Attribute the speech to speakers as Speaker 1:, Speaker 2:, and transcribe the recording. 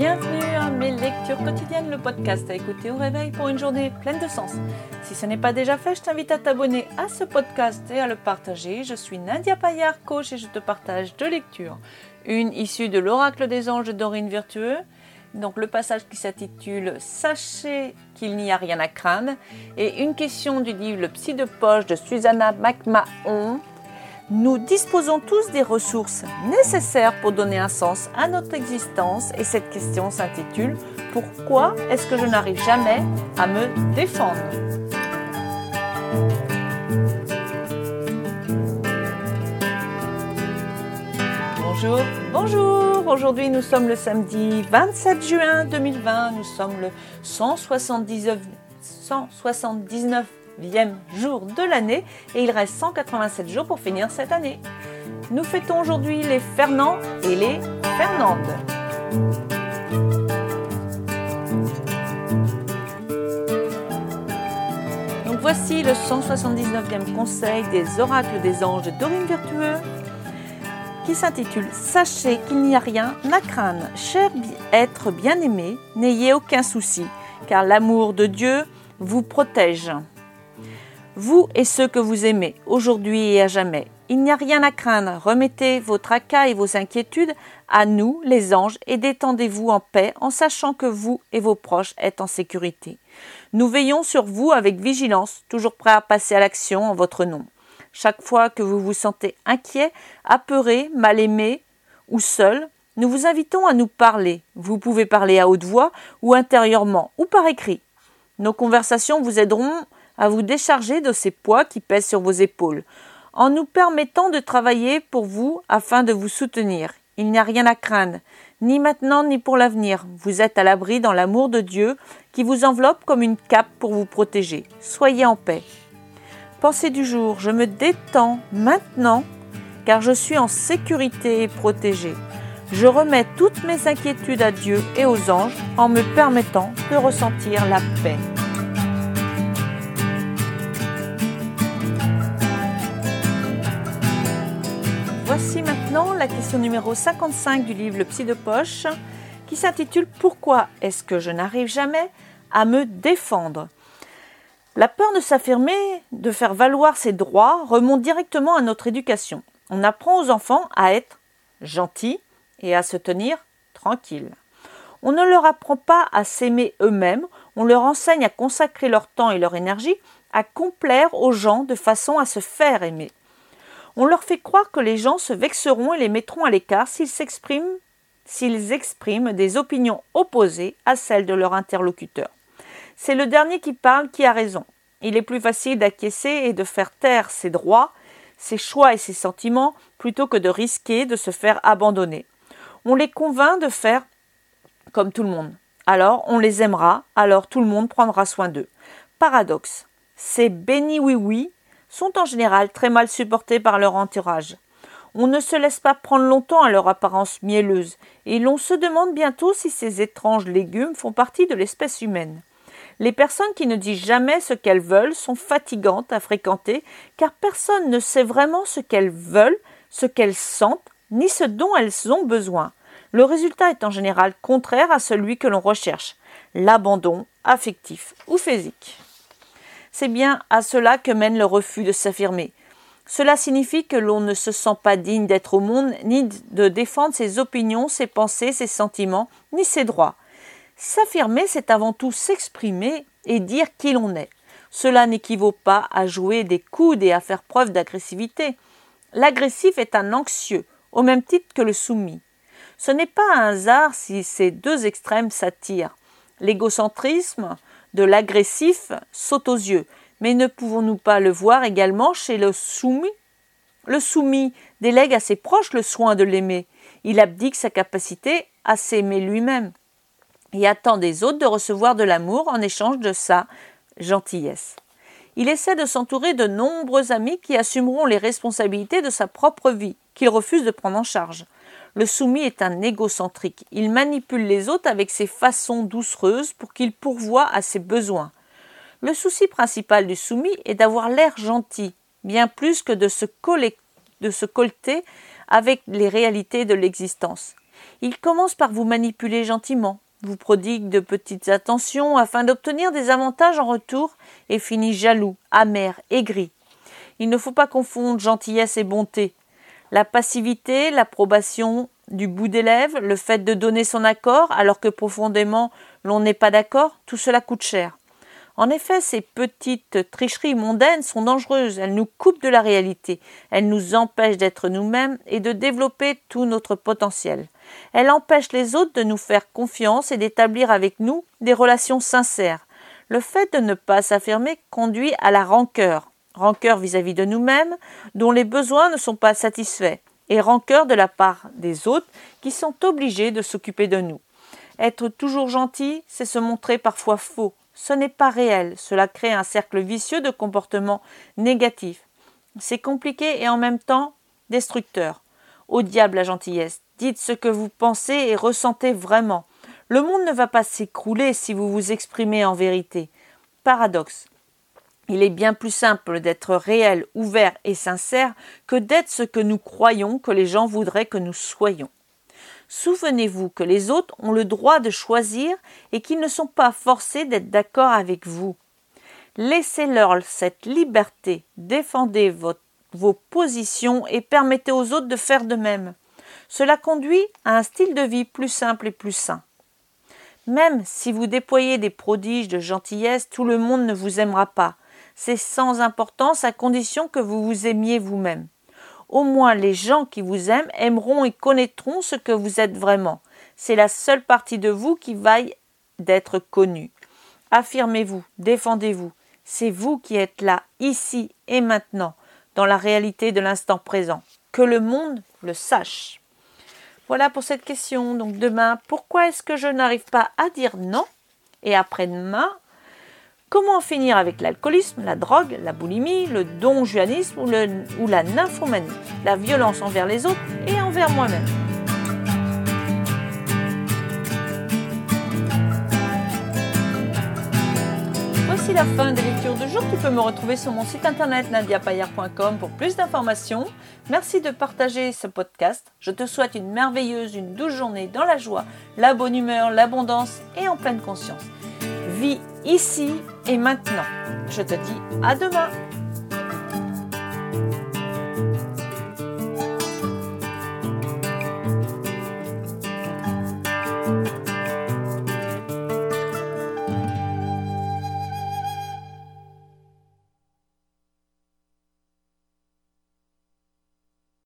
Speaker 1: Bienvenue à mes lectures quotidiennes, le podcast à écouter au réveil pour une journée pleine de sens. Si ce n'est pas déjà fait, je t'invite à t'abonner à ce podcast et à le partager. Je suis Nadia Payard, coach, et je te partage deux lectures. Une issue de l'Oracle des anges de Dorine Virtueux, donc le passage qui s'intitule Sachez qu'il n'y a rien à craindre, et une question du livre Le Psy de poche de Susanna McMahon nous disposons tous des ressources nécessaires pour donner un sens à notre existence et cette question s'intitule Pourquoi est-ce que je n'arrive jamais à me défendre? Bonjour, bonjour. Aujourd'hui nous sommes le samedi 27 juin 2020. Nous sommes le 179, 179 jour de l'année et il reste 187 jours pour finir cette année. Nous fêtons aujourd'hui les Fernand et les Fernandes. Donc voici le 179e conseil des oracles des anges de Dorine Virtueux qui s'intitule Sachez qu'il n'y a rien à craindre. Cher être bien-aimé, n'ayez aucun souci, car l'amour de Dieu vous protège vous et ceux que vous aimez, aujourd'hui et à jamais. Il n'y a rien à craindre, remettez vos tracas et vos inquiétudes à nous, les anges, et détendez-vous en paix en sachant que vous et vos proches êtes en sécurité. Nous veillons sur vous avec vigilance, toujours prêts à passer à l'action en votre nom. Chaque fois que vous vous sentez inquiet, apeuré, mal aimé ou seul, nous vous invitons à nous parler. Vous pouvez parler à haute voix ou intérieurement ou par écrit. Nos conversations vous aideront à vous décharger de ces poids qui pèsent sur vos épaules, en nous permettant de travailler pour vous afin de vous soutenir. Il n'y a rien à craindre, ni maintenant ni pour l'avenir. Vous êtes à l'abri dans l'amour de Dieu qui vous enveloppe comme une cape pour vous protéger. Soyez en paix. Pensée du jour, je me détends maintenant car je suis en sécurité et protégée. Je remets toutes mes inquiétudes à Dieu et aux anges en me permettant de ressentir la paix. Voici maintenant la question numéro 55 du livre Le Psy de Poche qui s'intitule Pourquoi est-ce que je n'arrive jamais à me défendre? La peur de s'affirmer, de faire valoir ses droits remonte directement à notre éducation. On apprend aux enfants à être gentils et à se tenir tranquilles. On ne leur apprend pas à s'aimer eux-mêmes, on leur enseigne à consacrer leur temps et leur énergie à complaire aux gens de façon à se faire aimer. On leur fait croire que les gens se vexeront et les mettront à l'écart s'ils s'expriment s'ils expriment des opinions opposées à celles de leur interlocuteur. C'est le dernier qui parle qui a raison. Il est plus facile d'acquiescer et de faire taire ses droits, ses choix et ses sentiments plutôt que de risquer de se faire abandonner. On les convainc de faire comme tout le monde. Alors on les aimera, alors tout le monde prendra soin d'eux. Paradoxe. C'est béni oui oui sont en général très mal supportés par leur entourage. On ne se laisse pas prendre longtemps à leur apparence mielleuse, et l'on se demande bientôt si ces étranges légumes font partie de l'espèce humaine. Les personnes qui ne disent jamais ce qu'elles veulent sont fatigantes à fréquenter, car personne ne sait vraiment ce qu'elles veulent, ce qu'elles sentent, ni ce dont elles ont besoin. Le résultat est en général contraire à celui que l'on recherche, l'abandon affectif ou physique. C'est bien à cela que mène le refus de s'affirmer. Cela signifie que l'on ne se sent pas digne d'être au monde, ni de défendre ses opinions, ses pensées, ses sentiments, ni ses droits. S'affirmer, c'est avant tout s'exprimer et dire qui l'on est. Cela n'équivaut pas à jouer des coudes et à faire preuve d'agressivité. L'agressif est un anxieux, au même titre que le soumis. Ce n'est pas un hasard si ces deux extrêmes s'attirent. L'égocentrisme, de l'agressif saute aux yeux. Mais ne pouvons-nous pas le voir également chez le soumis? Le soumis délègue à ses proches le soin de l'aimer. Il abdique sa capacité à s'aimer lui-même et attend des autres de recevoir de l'amour en échange de sa gentillesse. Il essaie de s'entourer de nombreux amis qui assumeront les responsabilités de sa propre vie, qu'il refuse de prendre en charge. Le soumis est un égocentrique. Il manipule les autres avec ses façons doucereuses pour qu'il pourvoie à ses besoins. Le souci principal du soumis est d'avoir l'air gentil, bien plus que de se, colter avec les réalités de l'existence. Il commence par vous manipuler gentiment, vous prodigue de petites attentions afin d'obtenir des avantages en retour et finit jaloux, amer, aigri. Il ne faut pas confondre gentillesse et bonté. La passivité, l'approbation du bout des lèvres, le fait de donner son accord alors que profondément l'on n'est pas d'accord, tout cela coûte cher. En effet, ces petites tricheries mondaines sont dangereuses, elles nous coupent de la réalité, elles nous empêchent d'être nous-mêmes et de développer tout notre potentiel. Elles empêchent les autres de nous faire confiance et d'établir avec nous des relations sincères. Le fait de ne pas s'affirmer conduit à la rancœur, rancœur vis-à-vis de nous-mêmes, dont les besoins ne sont pas satisfaits, et rancœur de la part des autres qui sont obligés de s'occuper de nous. Être toujours gentil, c'est se montrer parfois faux, ce n'est pas réel, cela crée un cercle vicieux de comportements négatifs. C'est compliqué et en même temps destructeur. Au diable la gentillesse, dites ce que vous pensez et ressentez vraiment. Le monde ne va pas s'écrouler si vous vous exprimez en vérité. Paradoxe. Il est bien plus simple d'être réel, ouvert et sincère que d'être ce que nous croyons que les gens voudraient que nous soyons. Souvenez-vous que les autres ont le droit de choisir et qu'ils ne sont pas forcés d'être d'accord avec vous. Laissez-leur cette liberté, défendez vos positions et permettez aux autres de faire de même. Cela conduit à un style de vie plus simple et plus sain. Même si vous déployez des prodiges de gentillesse, tout le monde ne vous aimera pas. C'est sans importance à condition que vous vous aimiez vous-même au moins les gens qui vous aiment aimeront et connaîtront ce que vous êtes vraiment. C'est la seule partie de vous qui vaille d'être connue. Affirmez-vous, défendez-vous. C'est vous qui êtes là, ici et maintenant, dans la réalité de l'instant présent. Que le monde le sache. Voilà pour cette question. Donc demain, pourquoi est-ce que je n'arrive pas à dire non Et après-demain, Comment finir avec l'alcoolisme, la drogue, la boulimie, le donjuanisme ou, ou la nymphomanie, la violence envers les autres et envers moi-même? Voici la fin des lectures de jour. Tu peux me retrouver sur mon site internet nadiapayer.com pour plus d'informations. Merci de partager ce podcast. Je te souhaite une merveilleuse, une douce journée dans la joie, la bonne humeur, l'abondance et en pleine conscience. Vis ici et maintenant. Je te dis à demain